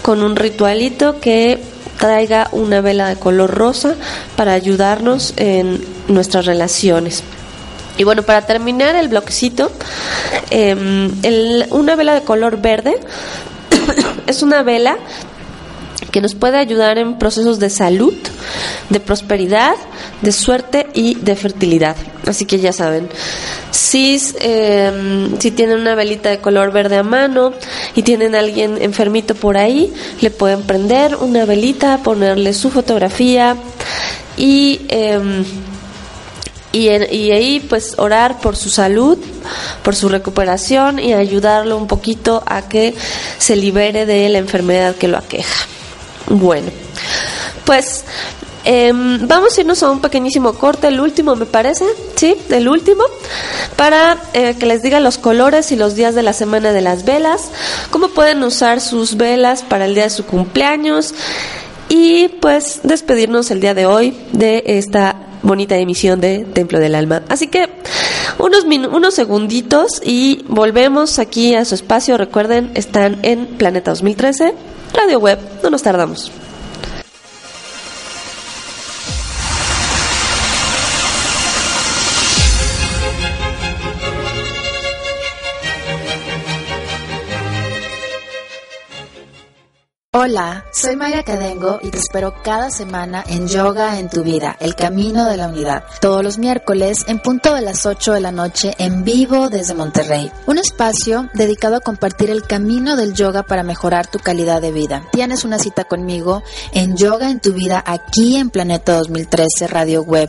con un ritualito que traiga una vela de color rosa para ayudarnos en nuestras relaciones. Y bueno, para terminar el bloquecito, em, una vela de color verde *coughs* es una vela que nos puede ayudar en procesos de salud, de prosperidad, de suerte y de fertilidad. Así que ya saben, si, em, si tienen una velita de color verde a mano y tienen a alguien enfermito por ahí, le pueden prender una velita, ponerle su fotografía y... Eh, y, ahí pues orar por su salud, por su recuperación y ayudarlo un poquito a que se libere de la enfermedad que lo aqueja. Bueno, pues em, vamos a irnos a un pequeñísimo corte, el último me parece, ¿sí? El último, para eh, que les diga los colores y los días de la semana de las velas, cómo pueden usar sus velas para el día de su cumpleaños y pues despedirnos el día de hoy de esta bonita emisión de Templo del Alma. Así que unos, unos segunditos y volvemos aquí a su espacio. Recuerden, están en Planeta 2013, Radio Web, no nos tardamos. Hola, soy Maya Cadengo y te espero cada semana en Yoga en tu vida, el camino de la unidad. Todos los miércoles en punto de las 8 de la noche en vivo desde Monterrey. Un espacio dedicado a compartir el camino del yoga para mejorar tu calidad de vida. Tienes una cita conmigo en Yoga en tu vida aquí en Planeta 2013 Radio Web.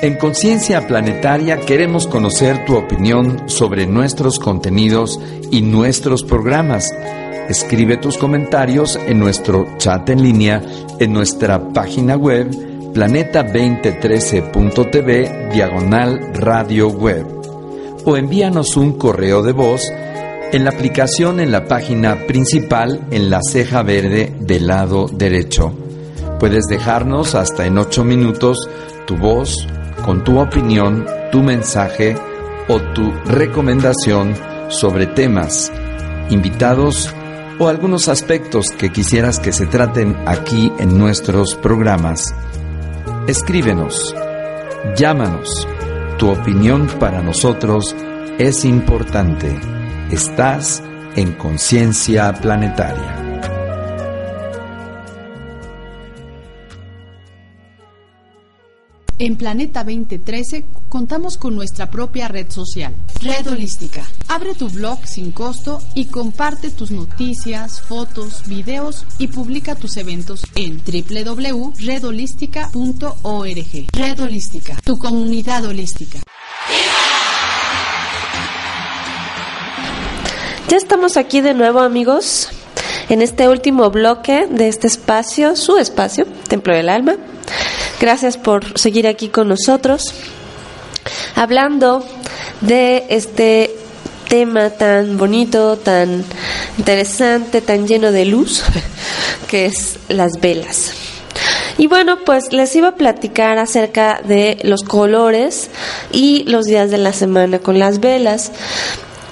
En Conciencia Planetaria queremos conocer tu opinión sobre nuestros contenidos y nuestros programas. Escribe tus comentarios en nuestro chat en línea en nuestra página web planeta2013.tv diagonal radio web o envíanos un correo de voz en la aplicación en la página principal en la ceja verde del lado derecho. Puedes dejarnos hasta en ocho minutos tu voz con tu opinión, tu mensaje o tu recomendación sobre temas, invitados o algunos aspectos que quisieras que se traten aquí en nuestros programas. Escríbenos, llámanos. Tu opinión para nosotros es importante. Estás en conciencia planetaria. En Planeta 2013 contamos con nuestra propia red social, Red Holística. Abre tu blog sin costo y comparte tus noticias, fotos, videos y publica tus eventos en www.redholística.org. Red Holística, tu comunidad holística. Ya estamos aquí de nuevo amigos en este último bloque de este espacio, su espacio, Templo del Alma. Gracias por seguir aquí con nosotros, hablando de este tema tan bonito, tan interesante, tan lleno de luz, *laughs* que es las velas. Y bueno, pues les iba a platicar acerca de los colores y los días de la semana con las velas.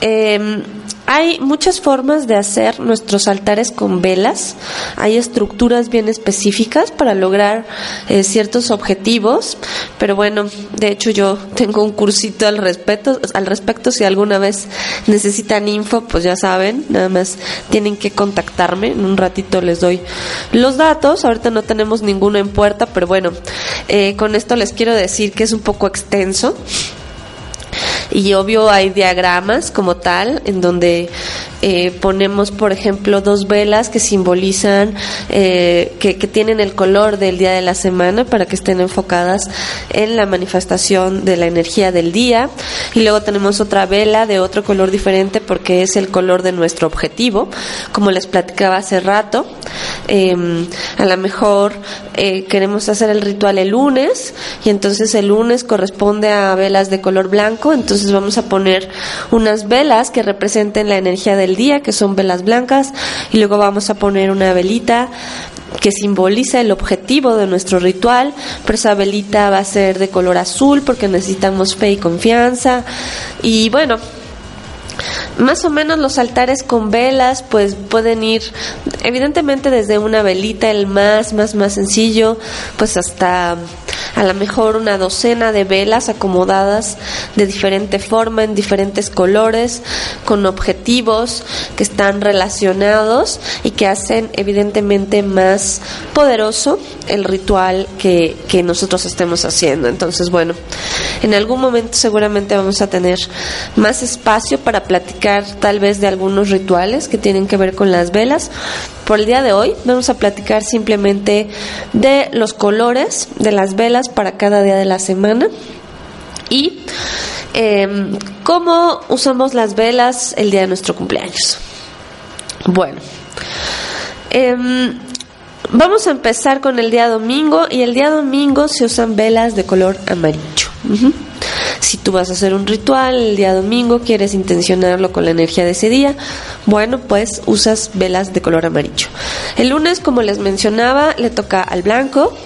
Eh, hay muchas formas de hacer nuestros altares con velas. Hay estructuras bien específicas para lograr eh, ciertos objetivos. Pero bueno, de hecho yo tengo un cursito al respecto. Al respecto, si alguna vez necesitan info, pues ya saben, nada más tienen que contactarme. En un ratito les doy los datos. Ahorita no tenemos ninguno en puerta, pero bueno, eh, con esto les quiero decir que es un poco extenso y obvio hay diagramas como tal en donde eh, ponemos por ejemplo dos velas que simbolizan eh, que, tienen el color del día de la semana para que estén enfocadas en la manifestación de la energía del día. Y luego tenemos otra vela de otro color diferente porque es el color de nuestro objetivo como les platicaba hace rato. Eh, a lo mejor eh, queremos hacer el ritual el lunes y entonces el lunes corresponde a velas de color blanco entonces vamos a poner unas velas que representen la energía del día, que son velas blancas, y luego vamos a poner una velita que simboliza el objetivo de nuestro ritual, pero esa velita va a ser de color azul porque necesitamos fe y confianza. Y bueno, más o menos los altares con velas pues pueden ir evidentemente desde una velita el más más más sencillo pues hasta a lo mejor una docena de velas acomodadas de diferente forma, en diferentes colores, con objetivos que están relacionados y que hacen evidentemente más poderoso el ritual que, que nosotros estemos haciendo. Entonces, bueno, en algún momento seguramente vamos a tener más espacio para platicar tal vez de algunos rituales que tienen que ver con las velas. Por el día de hoy vamos a platicar simplemente de los colores de las velas para cada día de la semana y eh, cómo usamos las velas el día de nuestro cumpleaños. Bueno, eh, vamos a empezar con el día domingo y el día domingo se usan velas de color amarillo. Si tú vas a hacer un ritual el día domingo, quieres intencionarlo con la energía de ese día, bueno, pues usas velas de color amarillo. El lunes, como les mencionaba, le toca al blanco.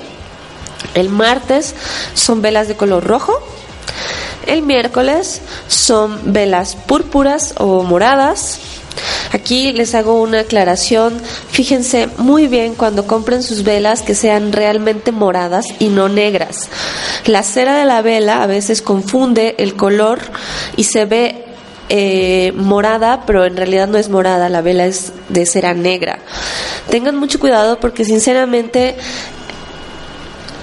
El martes son velas de color rojo. El miércoles son velas púrpuras o moradas. Aquí les hago una aclaración. Fíjense muy bien cuando compren sus velas que sean realmente moradas y no negras. La cera de la vela a veces confunde el color y se ve eh, morada, pero en realidad no es morada, la vela es de cera negra. Tengan mucho cuidado porque sinceramente,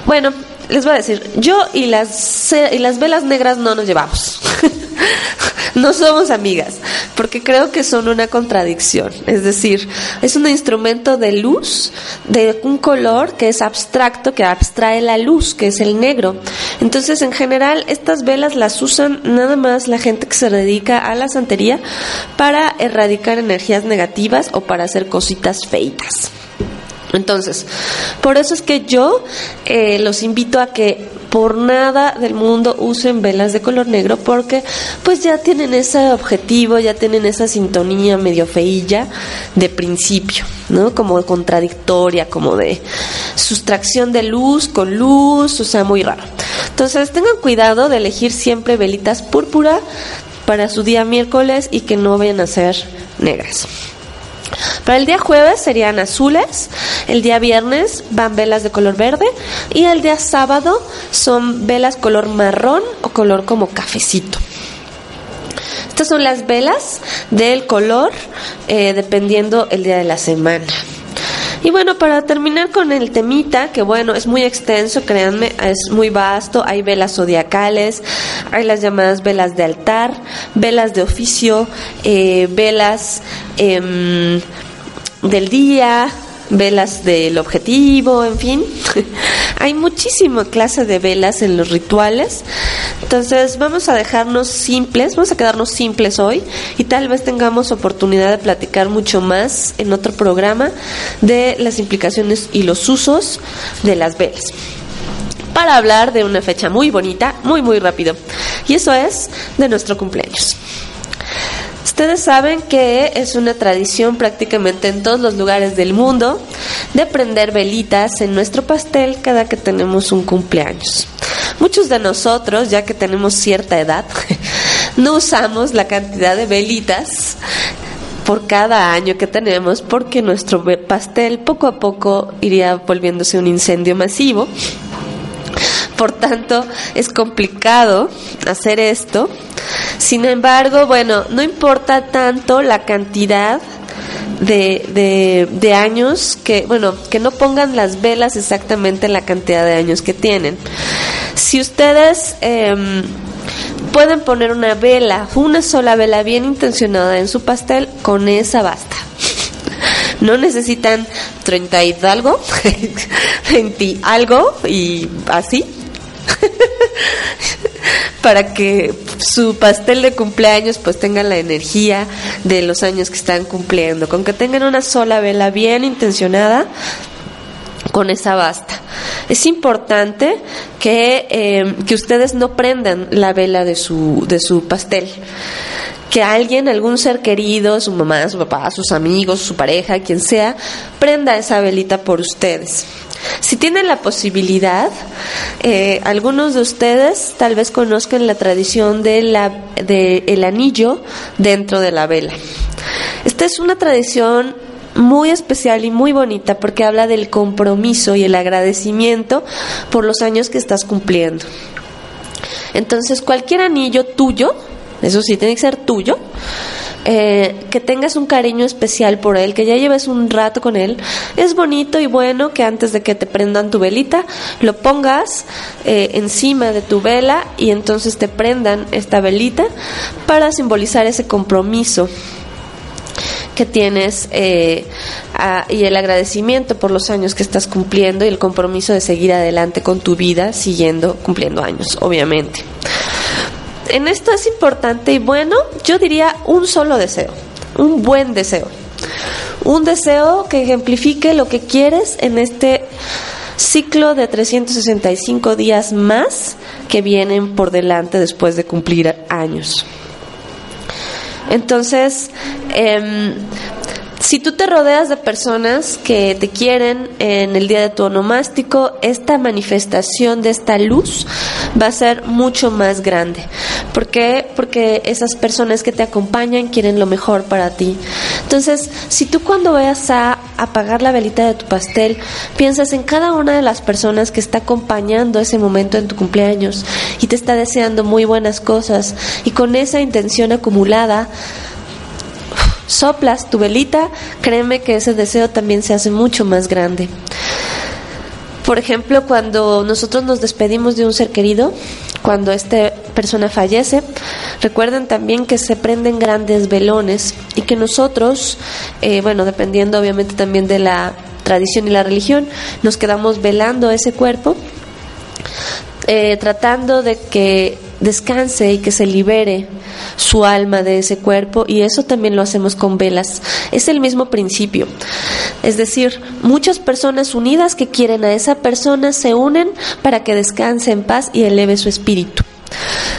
bueno, les voy a decir, yo y las, y las velas negras no nos llevamos. *laughs* no somos amigas, porque creo que son una contradicción. Es decir, es un instrumento de luz, de un color que es abstracto, que abstrae la luz, que es el negro. Entonces, en general, estas velas las usan nada más la gente que se dedica a la santería para erradicar energías negativas o para hacer cositas feitas. Entonces, por eso es que yo eh, los invito a que por nada del mundo usen velas de color negro porque pues ya tienen ese objetivo, ya tienen esa sintonía medio feilla de principio, ¿no? Como contradictoria, como de sustracción de luz con luz, o sea, muy raro. Entonces, tengan cuidado de elegir siempre velitas púrpura para su día miércoles y que no vayan a ser negras. Para el día jueves serían azules, el día viernes van velas de color verde y el día sábado son velas color marrón o color como cafecito. Estas son las velas del color eh, dependiendo el día de la semana. Y bueno, para terminar con el temita, que bueno, es muy extenso, créanme, es muy vasto, hay velas zodiacales, hay las llamadas velas de altar, velas de oficio, eh, velas em, del día, velas del objetivo, en fin. *laughs* Hay muchísima clase de velas en los rituales. Entonces vamos a dejarnos simples, vamos a quedarnos simples hoy y tal vez tengamos oportunidad de platicar mucho más en otro programa de las implicaciones y los usos de las velas para hablar de una fecha muy bonita, muy muy rápido. Y eso es de nuestro cumpleaños. Ustedes saben que es una tradición prácticamente en todos los lugares del mundo de prender velitas en nuestro pastel cada que tenemos un cumpleaños. Muchos de nosotros, ya que tenemos cierta edad, *laughs* no usamos la cantidad de velitas por cada año que tenemos porque nuestro pastel poco a poco iría volviéndose un incendio masivo. Por tanto, es complicado hacer esto sin embargo, bueno, no importa tanto la cantidad de, de, años que, bueno, que no pongan las velas exactamente en la cantidad de años que tienen. Si ustedes em, pueden poner una vela, una sola vela bien intencionada en su pastel, con esa basta. No necesitan 30 y algo, *laughs* 20 algo y así. *laughs* para que su pastel de cumpleaños pues tenga la energía de los años que están cumpliendo. Con que tengan una sola vela bien intencionada, con esa basta. Es importante que, eh, que ustedes no prendan la vela de su, de su pastel que alguien, algún ser querido, su mamá, su papá, sus amigos, su pareja, quien sea, prenda esa velita por ustedes. Si tienen la posibilidad, eh, algunos de ustedes tal vez conozcan la tradición de la, de el anillo dentro de la vela. Esta es una tradición muy especial y muy bonita porque habla del compromiso y el agradecimiento por los años que estás cumpliendo. Entonces, cualquier anillo tuyo, eso sí, tiene que ser tuyo, eh, que tengas un cariño especial por él, que ya lleves un rato con él, es bonito y bueno que antes de que te prendan tu velita, lo pongas eh, encima de tu vela y entonces te prendan esta velita para simbolizar ese compromiso que tienes eh, y el agradecimiento por los años que estás cumpliendo y el compromiso de seguir adelante con tu vida siguiendo cumpliendo años, obviamente en esto es importante y bueno, yo diría un solo deseo, un buen deseo. Un deseo que ejemplifique lo que quieres en este ciclo de 365 días más que vienen por delante después de cumplir años. Entonces, eh, si tú te rodeas de personas que te quieren en el día de tu onomástico, esta manifestación de esta luz va a ser mucho más grande. ¿Por qué? Porque esas personas que te acompañan quieren lo mejor para ti. Entonces, si tú cuando vayas a apagar la velita de tu pastel, piensas en cada una de las personas que está acompañando ese momento en tu cumpleaños y te está deseando muy buenas cosas y con esa intención acumulada, soplas tu velita, créeme que ese deseo también se hace mucho más grande. Por ejemplo, cuando nosotros nos despedimos de un ser querido, cuando esta persona fallece, recuerden también que se prenden grandes velones y que nosotros, eh, bueno, dependiendo obviamente también de la tradición y la religión, nos quedamos velando ese cuerpo, eh, tratando de que descanse y que se libere su alma de ese cuerpo y eso también lo hacemos con velas. Es el mismo principio. Es decir, muchas personas unidas que quieren a esa persona se unen para que descanse en paz y eleve su espíritu.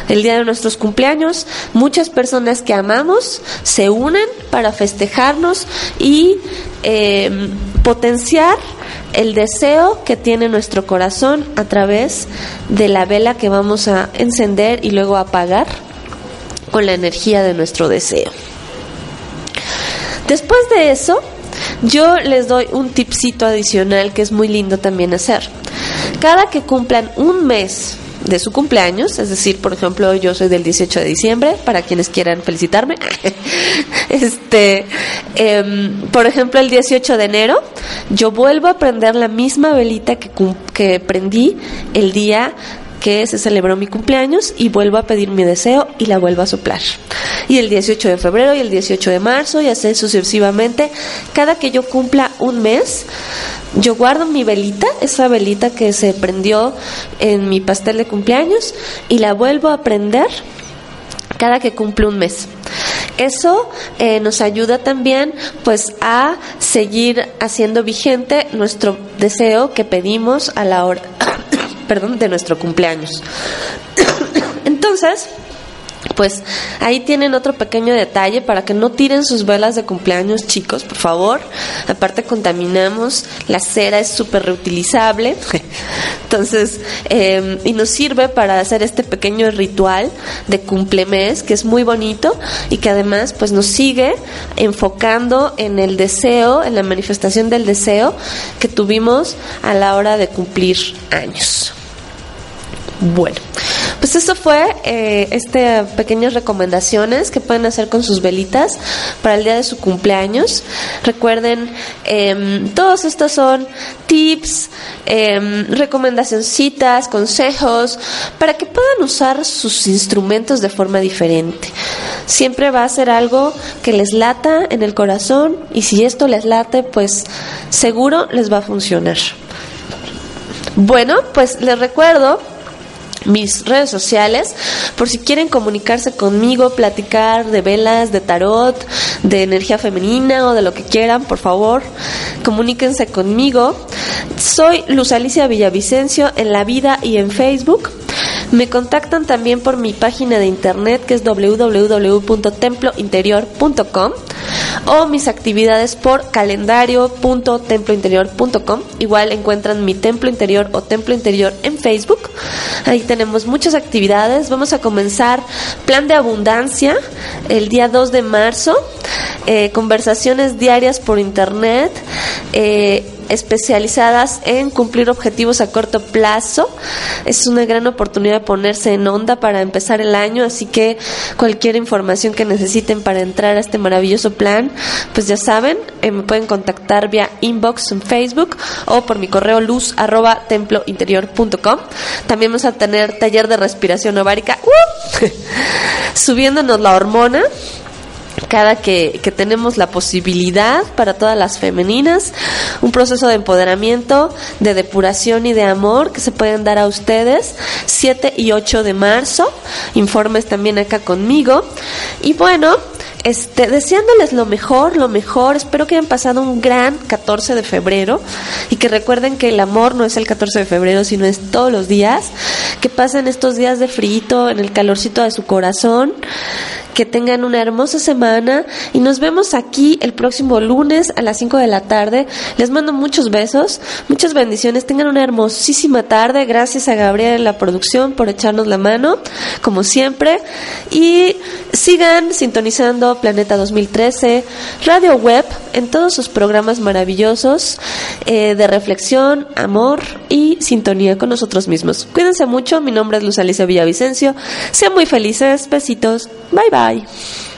El día de nuestros cumpleaños, muchas personas que amamos se unen para festejarnos y eh, potenciar el deseo que tiene nuestro corazón a través de la vela que vamos a encender y luego apagar con la energía de nuestro deseo. Después de eso, yo les doy un tipcito adicional que es muy lindo también hacer. Cada que cumplan un mes de su cumpleaños, es decir, por ejemplo, yo soy del 18 de diciembre, para quienes quieran felicitarme. *laughs* este, em, por ejemplo, el 18 de enero, yo vuelvo a prender la misma velita que, que prendí el día que se celebró mi cumpleaños y vuelvo a pedir mi deseo y la vuelvo a soplar. Y el 18 de febrero y el 18 de marzo y así sucesivamente, cada que yo cumpla un mes, yo guardo mi velita, esa velita que se prendió en mi pastel de cumpleaños y la vuelvo a prender cada que cumple un mes. Eso eh, nos ayuda también pues a seguir haciendo vigente nuestro deseo que pedimos a la hora *clears throat* perdón, de nuestro cumpleaños. *coughs* Entonces, pues ahí tienen otro pequeño detalle para que no tiren sus velas de cumpleaños, chicos, por favor. Aparte contaminamos, la cera es súper reutilizable. *laughs* Entonces, em, y nos sirve para hacer este pequeño ritual de cumplemes, que es muy bonito y que además pues nos sigue enfocando en el deseo, en la manifestación del deseo que tuvimos a la hora de cumplir años. Bueno, pues eso fue eh, este pequeñas recomendaciones que pueden hacer con sus velitas para el día de su cumpleaños. Recuerden, eh, todos estos son tips, eh, recomendacioncitas, consejos para que puedan usar sus instrumentos de forma diferente. Siempre va a ser algo que les lata en el corazón y si esto les late, pues seguro les va a funcionar. Bueno, pues les recuerdo mis redes sociales por si quieren comunicarse conmigo, platicar de velas, de tarot, de energía femenina o de lo que quieran, por favor, comuníquense conmigo. Soy Luz Alicia Villavicencio en la vida y en Facebook. Me contactan también por mi página de internet que es www.templointerior.com o mis actividades por calendario.templointerior.com. Igual encuentran mi templo interior o templo interior en Facebook. Ahí tenemos muchas actividades. Vamos a comenzar plan de abundancia el día 2 de marzo. Eh, conversaciones diarias por internet. Eh, especializadas en cumplir objetivos a corto plazo. Es una gran oportunidad de ponerse en onda para empezar el año, así que cualquier información que necesiten para entrar a este maravilloso plan, pues ya saben, eh, me pueden contactar vía inbox en Facebook o por mi correo luz arroba templointerior.com. También vamos a tener taller de respiración ovárica, ¡uh! *laughs* subiéndonos la hormona cada que, que, tenemos la posibilidad para todas las femeninas, un proceso de empoderamiento, de depuración y de amor que se pueden dar a ustedes 7 y 8 de marzo. Informes también acá conmigo. Y bueno, este, deseándoles lo mejor, lo mejor. Espero que hayan pasado un gran 14 de febrero y que recuerden que el amor no es el 14 de febrero, sino es todos los días. Que pasen estos días de frío en el calorcito de su corazón que tengan una hermosa semana y nos vemos aquí el próximo lunes a las 5 de la tarde. Les mando muchos besos, muchas bendiciones, tengan una hermosísima tarde. Gracias a Gabriel en la producción por echarnos la mano, como siempre. Y sigan sintonizando Planeta 2013, Radio Web, en todos sus programas maravillosos eh, de reflexión, amor y sintonía con nosotros mismos. Cuídense mucho, mi nombre es Luz Alicia Villavicencio. Sean muy felices, besitos, bye bye. Bye.